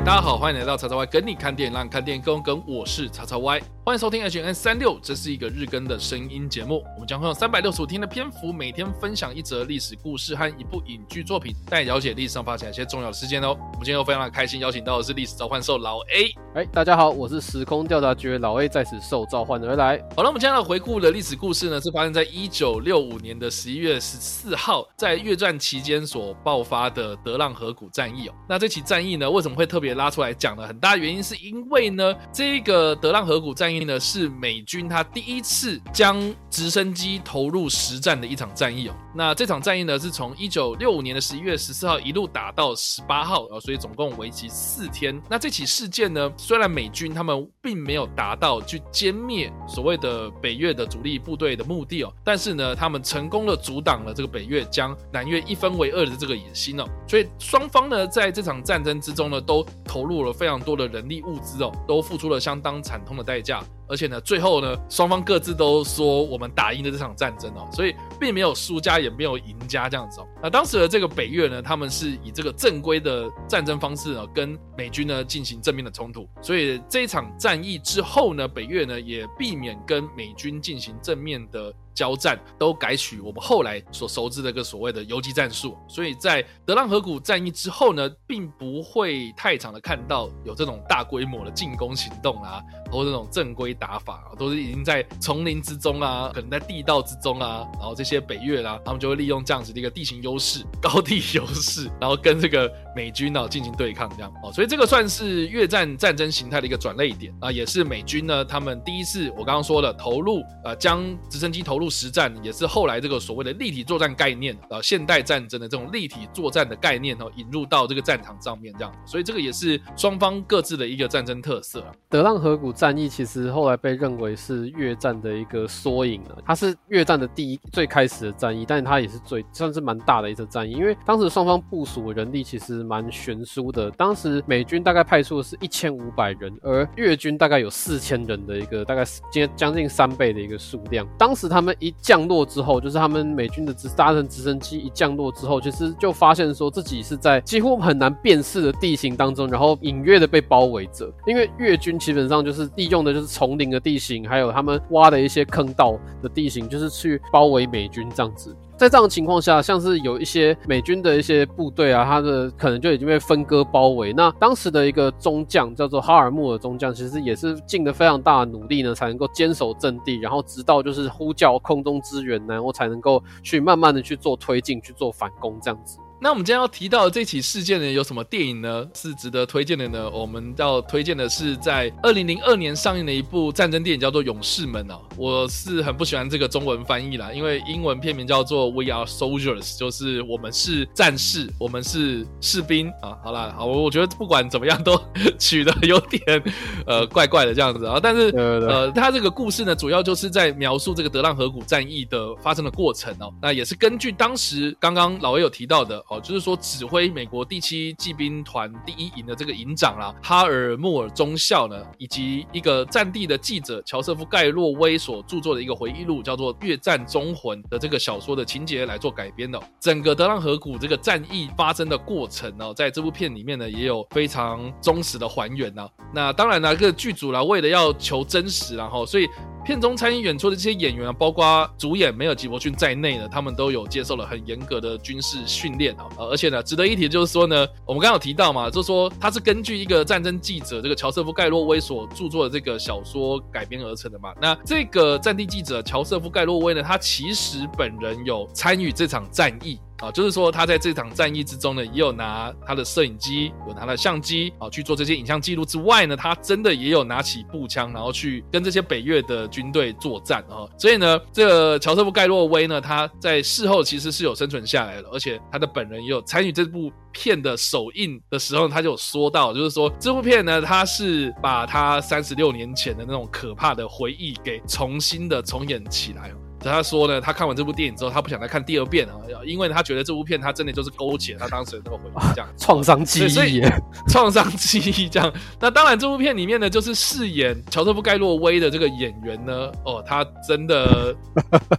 大家好，欢迎来到叉叉 Y 跟你看电影，让你看电影更跟。我是叉叉 Y，欢迎收听 H N 三六，这是一个日更的声音节目。我们将会用三百六十五天的篇幅，每天分享一则历史故事和一部影剧作品，带你了解历史上发生一些重要的事件哦。我们今天又非常的开心，邀请到的是历史召唤兽老 A。哎，大家好，我是时空调查局老 A，在此受召唤而来。好了，我们今天要回顾的历史故事呢，是发生在一九六五年的十一月十四号，在越战期间所爆发的德浪河谷战役哦。那这起战役呢，为什么会特别拉出来讲呢？很大原因是因为呢，这个德浪河谷战役呢，是美军他第一次将直升机投入实战的一场战役哦。那这场战役呢，是从一九六五年的十一月十四号一路打到十八号啊，所以总共为期四天。那这起事件呢，虽然美军他们并没有达到去歼灭所谓的北越的主力部队的目的哦，但是呢，他们成功的阻挡了这个北越将南越一分为二的这个野心哦，所以双方呢，在这场战争之中呢，都投入了非常多的人力物资哦，都付出了相当惨痛的代价。out. 而且呢，最后呢，双方各自都说我们打赢了这场战争哦，所以并没有输家，也没有赢家这样子哦。那当时的这个北越呢，他们是以这个正规的战争方式呢，跟美军呢进行正面的冲突。所以这一场战役之后呢，北越呢也避免跟美军进行正面的。交战都改取我们后来所熟知的一个所谓的游击战术，所以在德浪河谷战役之后呢，并不会太常的看到有这种大规模的进攻行动啊，或这种正规打法啊，都是已经在丛林之中啊，可能在地道之中啊，然后这些北越啊，他们就会利用这样子的一个地形优势、高地优势，然后跟这个美军呢进行对抗，这样哦，所以这个算是越战战争形态的一个转捩点啊，也是美军呢他们第一次我刚刚说的投入呃将直升机投入。实战也是后来这个所谓的立体作战概念，呃，现代战争的这种立体作战的概念哦，引入到这个战场上面这样，所以这个也是双方各自的一个战争特色啊。德浪河谷战役其实后后来被认为是越战的一个缩影了，它是越战的第一最开始的战役，但是它也是最算是蛮大的一次战役，因为当时双方部署的人力其实蛮悬殊的，当时美军大概派出的是一千五百人，而越军大概有四千人的一个大概接将近三倍的一个数量，当时他们。一降落之后，就是他们美军的直搭乘直升机一降落之后，其实就发现说自己是在几乎很难辨识的地形当中，然后隐约的被包围着。因为越军基本上就是利用的就是从丛林的地形，还有他们挖的一些坑道的地形，就是去包围美军这样子。在这样的情况下，像是有一些美军的一些部队啊，他的可能就已经被分割包围。那当时的一个中将叫做哈尔穆尔中将，其实也是尽了非常大的努力呢，才能够坚守阵地，然后直到就是呼叫空中支援，然后才能够去慢慢的去做推进，去做反攻这样子。那我们今天要提到的这起事件呢，有什么电影呢？是值得推荐的呢？我们要推荐的是在二零零二年上映的一部战争电影，叫做《勇士们》哦。我是很不喜欢这个中文翻译啦，因为英文片名叫做《We Are Soldiers》，就是我们是战士，我们是士兵啊。好啦，好，我觉得不管怎么样都取得有点呃怪怪的这样子啊。但是呃，他这个故事呢，主要就是在描述这个德浪河谷战役的发生的过程哦。那也是根据当时刚刚老魏有提到的哦。就是说，指挥美国第七骑兵团第一营的这个营长啦，哈尔穆尔中校呢，以及一个战地的记者乔瑟夫盖洛威所著作的一个回忆录，叫做《越战忠魂》的这个小说的情节来做改编的。整个德浪河谷这个战役发生的过程呢，在这部片里面呢，也有非常忠实的还原呢。那当然呢，这个剧组呢，为了要求真实，然后所以。片中参与演出的这些演员啊，包括主演梅尔吉伯逊在内呢，他们都有接受了很严格的军事训练啊。而且呢，值得一提的就是说呢，我们刚刚有提到嘛，就说他是根据一个战争记者这个乔瑟夫盖洛威所著作的这个小说改编而成的嘛。那这个战地记者乔瑟夫盖洛威呢，他其实本人有参与这场战役。啊，就是说他在这场战役之中呢，也有拿他的摄影机，有拿他的相机啊去做这些影像记录之外呢，他真的也有拿起步枪，然后去跟这些北越的军队作战啊。所以呢，这个乔瑟夫盖洛威呢，他在事后其实是有生存下来了，而且他的本人也有参与这部片的首映的时候，他就有说到，就是说这部片呢，他是把他三十六年前的那种可怕的回忆给重新的重演起来。他说呢，他看完这部电影之后，他不想再看第二遍啊，因为他觉得这部片他真的就是勾起了他当时的那个回忆，这样创伤记忆，创伤记忆这样。那当然，这部片里面呢，就是饰演乔瑟夫盖洛威的这个演员呢，哦，他真的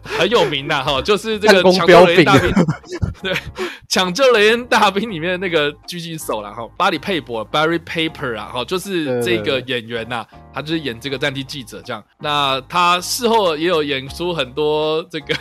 很有名呐，哈，就是这个抢救雷恩大兵，对，抢救雷恩大兵里面的那个狙击手了哈，巴里佩伯 Barry Pepper 啊，哈，就是这个演员呐，他就是演这个战地记者这样。那他事后也有演出很多这个。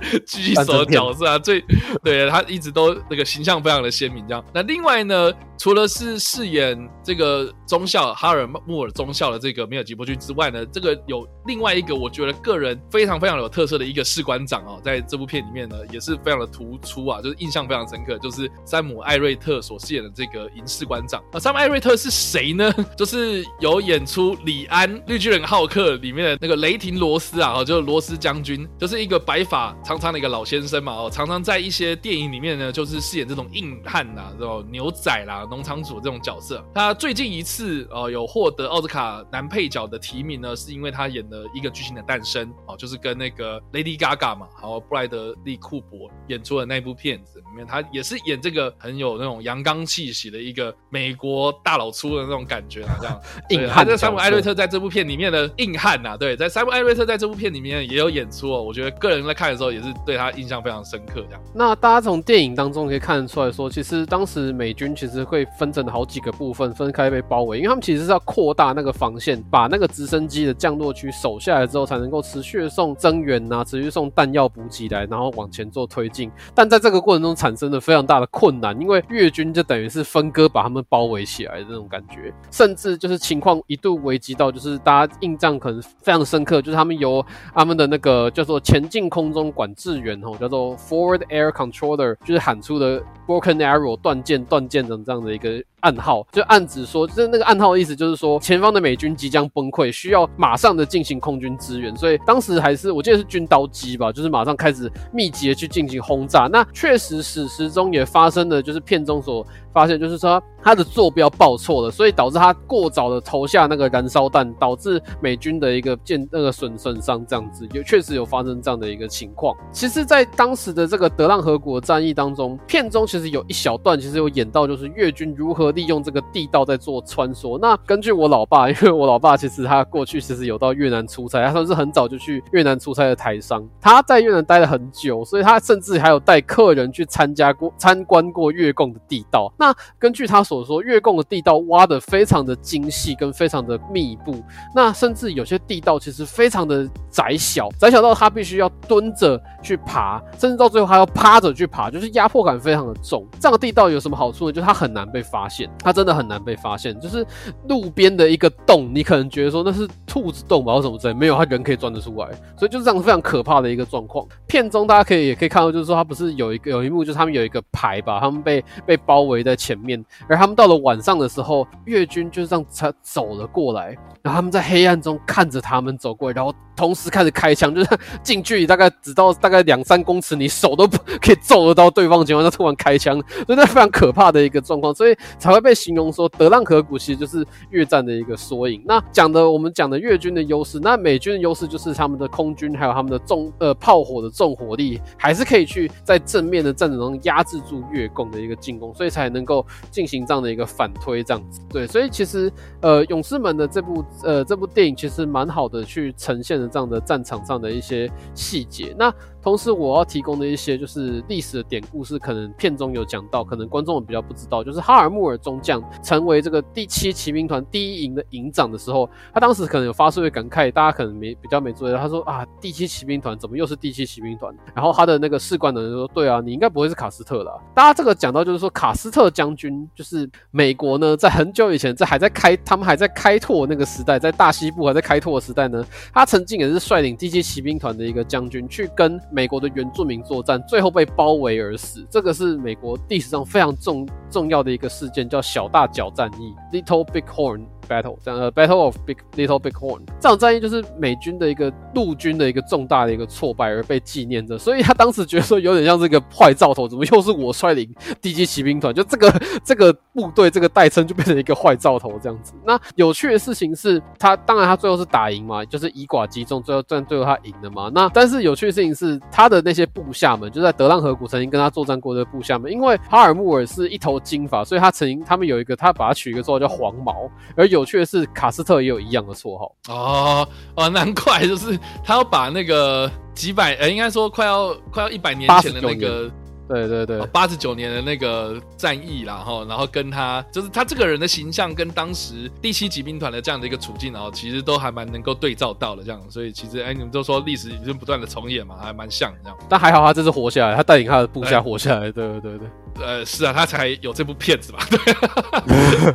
狙击手的角色啊，最对他一直都那个形象非常的鲜明，这样。那另外呢，除了是饰演这个中校哈尔穆尔中校的这个米尔吉伯逊之外呢，这个有另外一个我觉得个人非常非常有特色的一个士官长哦，在这部片里面呢也是非常的突出啊，就是印象非常深刻，就是山姆艾瑞特所饰演的这个银士官长。那山姆艾瑞特是谁呢？就是有演出李安绿巨人浩克里面的那个雷霆罗斯啊，就是罗斯将军，就是一个白发。长长的一个老先生嘛，哦，常常在一些电影里面呢，就是饰演这种硬汉呐，这种牛仔啦、农场主这种角色。他最近一次哦有获得奥斯卡男配角的提名呢，是因为他演的一个剧情的诞生哦，就是跟那个 Lady Gaga 嘛，还有布莱德利库珀演出的那部片子里面，他也是演这个很有那种阳刚气息的一个美国大老粗的那种感觉啊，这样 硬汉。在山姆艾瑞特在这部片里面的硬汉呐，对，在山姆艾瑞特在这部片里面也有演出哦。我觉得个人在看的时候。也是对他印象非常深刻，这样。那大家从电影当中可以看得出来说，其实当时美军其实会分成好几个部分，分开被包围，因为他们其实是要扩大那个防线，把那个直升机的降落区守下来之后，才能够持续送增援呐，持续送弹药补给来，然后往前做推进。但在这个过程中产生了非常大的困难，因为越军就等于是分割把他们包围起来的这种感觉，甚至就是情况一度危急到，就是大家印象可能非常深刻，就是他们由他们的那个叫做前进空中管。制员吼，叫做 Forward Air Controller，就是喊出的 Broken Arrow 断剑断剑的这样的一个。暗号就暗指说，就是那个暗号的意思，就是说前方的美军即将崩溃，需要马上的进行空军支援。所以当时还是我记得是军刀机吧，就是马上开始密集的去进行轰炸。那确实史实中也发生了，就是片中所发现，就是说他的坐标报错了，所以导致他过早的投下那个燃烧弹，导致美军的一个建那个损损伤这样子，有确实有发生这样的一个情况。其实，在当时的这个德浪河谷战役当中，片中其实有一小段其实有演到，就是越军如何。利用这个地道在做穿梭。那根据我老爸，因为我老爸其实他过去其实有到越南出差，他算是很早就去越南出差的台商。他在越南待了很久，所以他甚至还有带客人去参加过、参观过越共的地道。那根据他所说，越共的地道挖的非常的精细，跟非常的密布。那甚至有些地道其实非常的窄小，窄小到他必须要蹲着去爬，甚至到最后还要趴着去爬，就是压迫感非常的重。这样的地道有什么好处呢？就是它很难被发现。它真的很难被发现，就是路边的一个洞，你可能觉得说那是兔子洞吧，或什么之类，没有，它人可以钻得出来，所以就是这样非常可怕的一个状况。片中大家可以也可以看到，就是说它不是有一个 有一幕，就是他们有一个排吧，他们被被包围在前面，而他们到了晚上的时候，越军就这样才走了过来，然后他们在黑暗中看着他们走过来，然后。同时开始开枪，就是近距离大概只到 大概两三公尺，你手都 可以揍得到对方的情况下突然开枪，所以那非常可怕的一个状况，所以才会被形容说德浪河谷其实就是越战的一个缩影。那讲的我们讲的越军的优势，那美军的优势就是他们的空军还有他们的重呃炮火的重火力，还是可以去在正面的战场中压制住越共的一个进攻，所以才能够进行这样的一个反推这样子。对，所以其实呃勇士们的这部呃这部电影其实蛮好的去呈现的。这样的战场上的一些细节，那。同时，我要提供的一些就是历史的典故，是可能片中有讲到，可能观众比较不知道。就是哈尔穆尔中将成为这个第七骑兵团第一营的营长的时候，他当时可能有发出一个感慨，大家可能没比较没注意到。他说啊，第七骑兵团怎么又是第七骑兵团？然后他的那个士官的人说，对啊，你应该不会是卡斯特啦。大家这个讲到就是说，卡斯特将军就是美国呢，在很久以前，在还在开，他们还在开拓那个时代，在大西部还在开拓的时代呢，他曾经也是率领第七骑兵团的一个将军去跟。美国的原住民作战，最后被包围而死，这个是美国历史上非常重重要的一个事件，叫小大角战役 （Little Big Horn）。Battle，这样呃 Battle of Big Little Big Horn 这场战役就是美军的一个陆军的一个重大的一个挫败而被纪念着，所以他当时觉得说有点像这个坏兆头，怎么又是我率领第七骑兵团？就这个这个部队这个代称就变成一个坏兆头这样子。那有趣的事情是他当然他最后是打赢嘛，就是以寡击众，最后但最后他赢了嘛。那但是有趣的事情是他的那些部下们就在德浪河谷曾经跟他作战过的部下们，因为哈尔穆尔是一头金发，所以他曾经他们有一个他把他取一个绰号叫黄毛。而有趣的是卡斯特也有一样的绰号哦哦，难怪就是他要把那个几百呃，应该说快要快要一百年前的那个。对对对，八十九年的那个战役啦，然后然后跟他就是他这个人的形象跟当时第七骑兵团的这样的一个处境，然后其实都还蛮能够对照到的这样，所以其实哎，你们都说历史已经不断的重演嘛，还蛮像这样。但还好他这次活下来，他带领他的部下活下来，对对对对。呃，是啊，他才有这部片子嘛，对，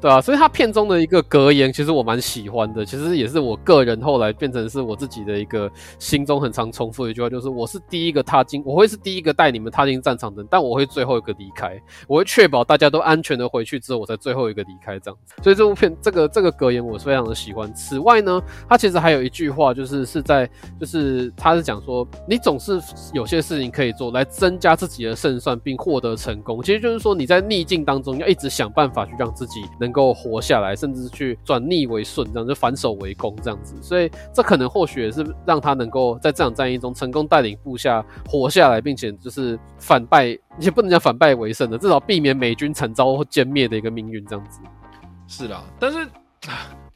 对啊，所以他片中的一个格言，其实我蛮喜欢的，其实也是我个人后来变成是我自己的一个心中很常重复的一句话，就是我是第一个踏进，我会是第一个带你们踏进战场的，但我会最后一个离开，我会确保大家都安全的回去之后，我才最后一个离开这样子。所以这部片这个这个格言我是非常的喜欢。此外呢，他其实还有一句话，就是是在就是他是讲说，你总是有些事情可以做来增加自己的胜算，并获得。成功其实就是说，你在逆境当中要一直想办法去让自己能够活下来，甚至去转逆为顺，这样就反手为攻这样子。所以这可能或许也是让他能够在这场战役中成功带领部下活下来，并且就是反败，也不能讲反败为胜的，至少避免美军惨遭歼灭的一个命运这样子。是啦，但是。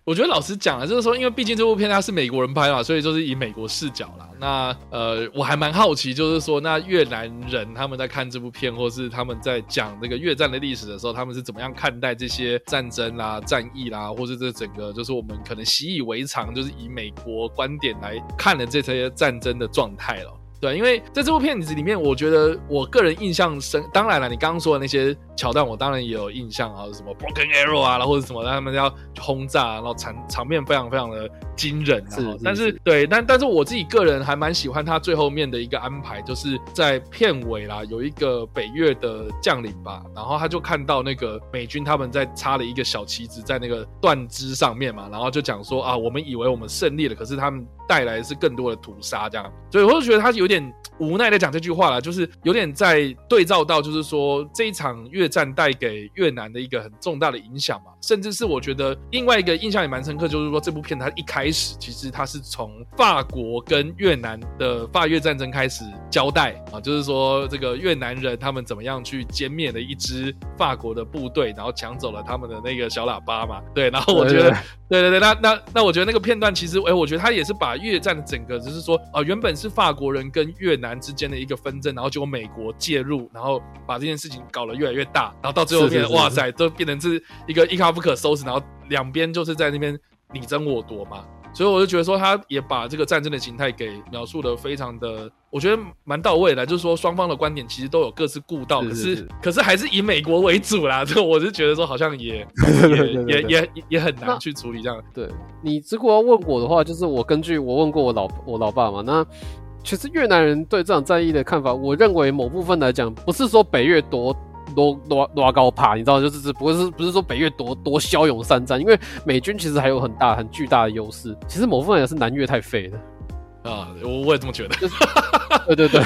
我觉得老实讲啊，就是说，因为毕竟这部片它是美国人拍嘛，所以就是以美国视角啦。那呃，我还蛮好奇，就是说，那越南人他们在看这部片，或是他们在讲那个越战的历史的时候，他们是怎么样看待这些战争啦、战役啦，或是这整个就是我们可能习以为常，就是以美国观点来看的这些战争的状态了。对，因为在这部片子里面，我觉得我个人印象深。当然了，你刚刚说的那些桥段，我当然也有印象啊，什么 Broken Arrow 啊，然后或者什么他们要轰炸，然后场场面非常非常的惊人。是，是，是，但是对，但但是我自己个人还蛮喜欢他最后面的一个安排，就是在片尾啦，有一个北越的将领吧，然后他就看到那个美军他们在插了一个小旗子在那个断肢上面嘛，然后就讲说啊，我们以为我们胜利了，可是他们。带来的是更多的屠杀，这样，所以我就觉得他有点无奈的讲这句话了，就是有点在对照到，就是说这一场越战带给越南的一个很重大的影响嘛，甚至是我觉得另外一个印象也蛮深刻，就是说这部片它一开始其实它是从法国跟越南的法越战争开始交代啊，就是说这个越南人他们怎么样去歼灭了一支法国的部队，然后抢走了他们的那个小喇叭嘛，对，然后我觉得，对对对，那那那我觉得那个片段其实，哎，我觉得他也是把。越战的整个就是说，啊、呃，原本是法国人跟越南之间的一个纷争，然后结果美国介入，然后把这件事情搞得越来越大，然后到最后变，哇塞，都变成是一个一发不可收拾，然后两边就是在那边你争我夺嘛。所以我就觉得说，他也把这个战争的形态给描述的非常的，我觉得蛮到位的。就是说，双方的观点其实都有各自顾到，可是可是还是以美国为主啦。这 我是觉得说，好像也也也也也很难去处理这样。对，你如果要问我的话，就是我根据我问过我老我老爸嘛，那其实越南人对这场战役的看法，我认为某部分来讲，不是说北越多。多多多高爬，你知道，就是只不过是不是说北越多多骁勇善战，因为美军其实还有很大很巨大的优势。其实某部分也是南越太废了啊，我我也这么觉得。就是、对对对。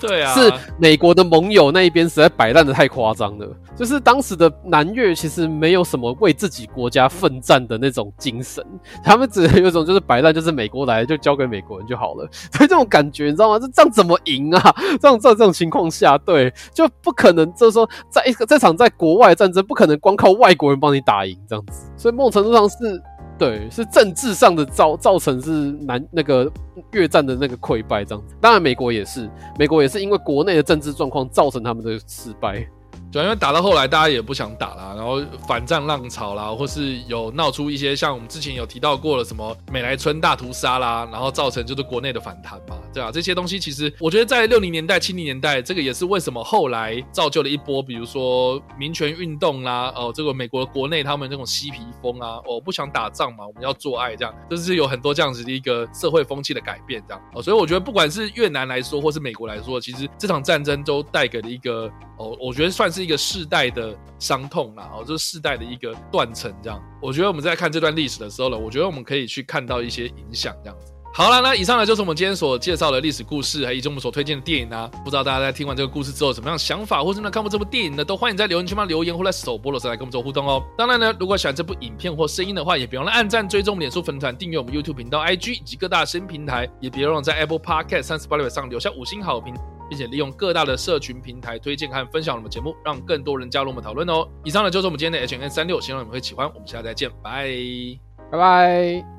对啊，是美国的盟友那一边实在摆烂的太夸张了。就是当时的南越其实没有什么为自己国家奋战的那种精神，他们只有一种就是摆烂，就是美国来就交给美国人就好了。所以这种感觉你知道吗？这这样怎么赢啊？这种在这种情况下，对，就不可能。就是说，在一个这场在国外战争，不可能光靠外国人帮你打赢这样子。所以某种程度上是。对，是政治上的造造成是南那个越战的那个溃败这样子，当然美国也是，美国也是因为国内的政治状况造成他们的失败。主要因为打到后来，大家也不想打啦，然后反战浪潮啦，或是有闹出一些像我们之前有提到过的什么美莱村大屠杀啦，然后造成就是国内的反弹嘛，对啊，这些东西其实我觉得在六零年代、七零年代，这个也是为什么后来造就了一波，比如说民权运动啦，哦，这个美国国内他们这种嬉皮风啊，哦，不想打仗嘛，我们要做爱这样，就是有很多这样子的一个社会风气的改变这样，哦，所以我觉得不管是越南来说，或是美国来说，其实这场战争都带给了一个哦，我觉得算算是一个世代的伤痛啦，哦，就是世代的一个断层这样。我觉得我们在看这段历史的时候呢，我觉得我们可以去看到一些影响这样子。好了，那以上呢就是我们今天所介绍的历史故事，还以及我们所推荐的电影啊。不知道大家在听完这个故事之后，什么样想法，或是呢看过这部电影呢？都欢迎在留言区帮留言，或在首播的时候来跟我们做互动哦。当然呢，如果喜欢这部影片或声音的话，也别忘了按赞、追踪脸书粉团、订阅我们 YouTube 频道、IG 以及各大新平台，也别忘了在 Apple Podcast 三十八六上留下五星好评，并且利用各大的社群平台推荐和分享我们节目，让更多人加入我们讨论哦。以上呢就是我们今天的 H N 36，希望你们会喜欢。我们下次再见，拜拜拜。